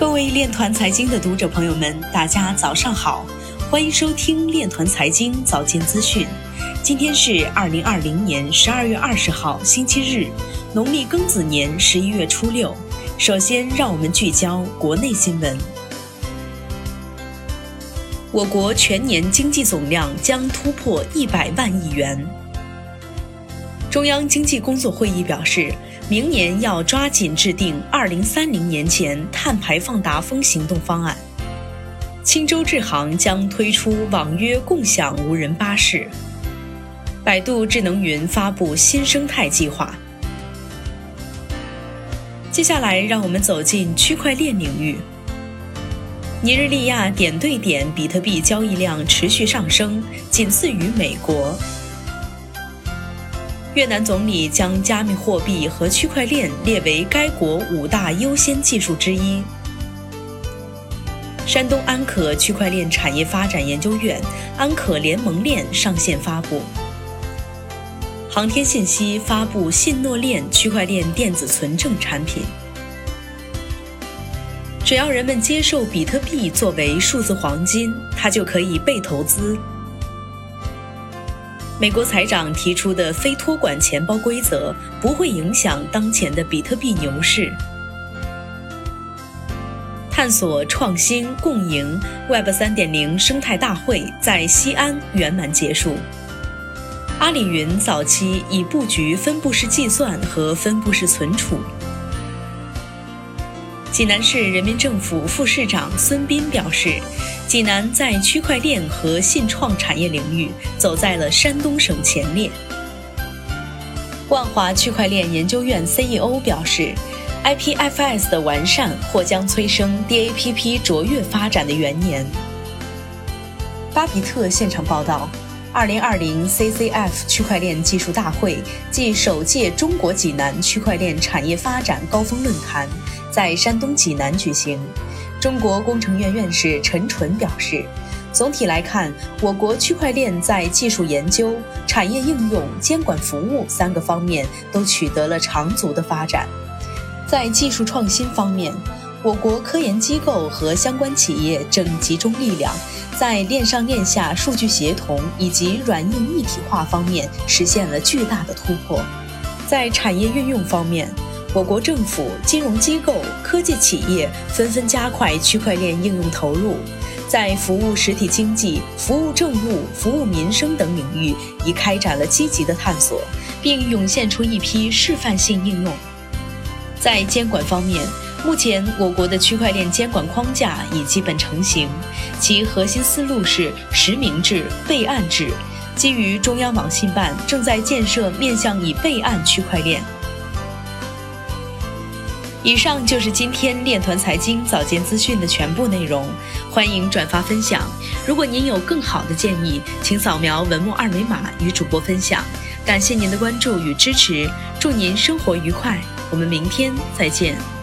各位链团财经的读者朋友们，大家早上好，欢迎收听链团财经早间资讯。今天是二零二零年十二月二十号，星期日，农历庚子年十一月初六。首先，让我们聚焦国内新闻。我国全年经济总量将突破一百万亿元。中央经济工作会议表示，明年要抓紧制定二零三零年前碳排放达峰行动方案。青州智行将推出网约共享无人巴士。百度智能云发布新生态计划。接下来，让我们走进区块链领域。尼日利亚点对点比特币交易量持续上升，仅次于美国。越南总理将加密货币和区块链列为该国五大优先技术之一。山东安可区块链产业发展研究院安可联盟链上线发布。航天信息发布信诺链区块链电子存证产品。只要人们接受比特币作为数字黄金，它就可以被投资。美国财长提出的非托管钱包规则不会影响当前的比特币牛市。探索创新共赢 Web 3.0生态大会在西安圆满结束。阿里云早期已布局分布式计算和分布式存储。济南市人民政府副市长孙斌表示，济南在区块链和信创产业领域走在了山东省前列。万华区块链研究院 CEO 表示，IPFS 的完善或将催生 DAPP 卓越发展的元年。巴比特现场报道。二零二零 CCF 区块链技术大会暨首届中国济南区块链产业发展高峰论坛在山东济南举行。中国工程院院士陈纯表示，总体来看，我国区块链在技术研究、产业应用、监管服务三个方面都取得了长足的发展。在技术创新方面，我国科研机构和相关企业正集中力量，在链上链下数据协同以及软硬一体化方面实现了巨大的突破。在产业运用方面，我国政府、金融机构、科技企业纷纷加快区块链应用投入，在服务实体经济、服务政务、服务民生等领域已开展了积极的探索，并涌现出一批示范性应用。在监管方面，目前，我国的区块链监管框架已基本成型，其核心思路是实名制、备案制。基于中央网信办正在建设面向已备案区块链。以上就是今天链团财经早间资讯的全部内容，欢迎转发分享。如果您有更好的建议，请扫描文末二维码与主播分享。感谢您的关注与支持，祝您生活愉快，我们明天再见。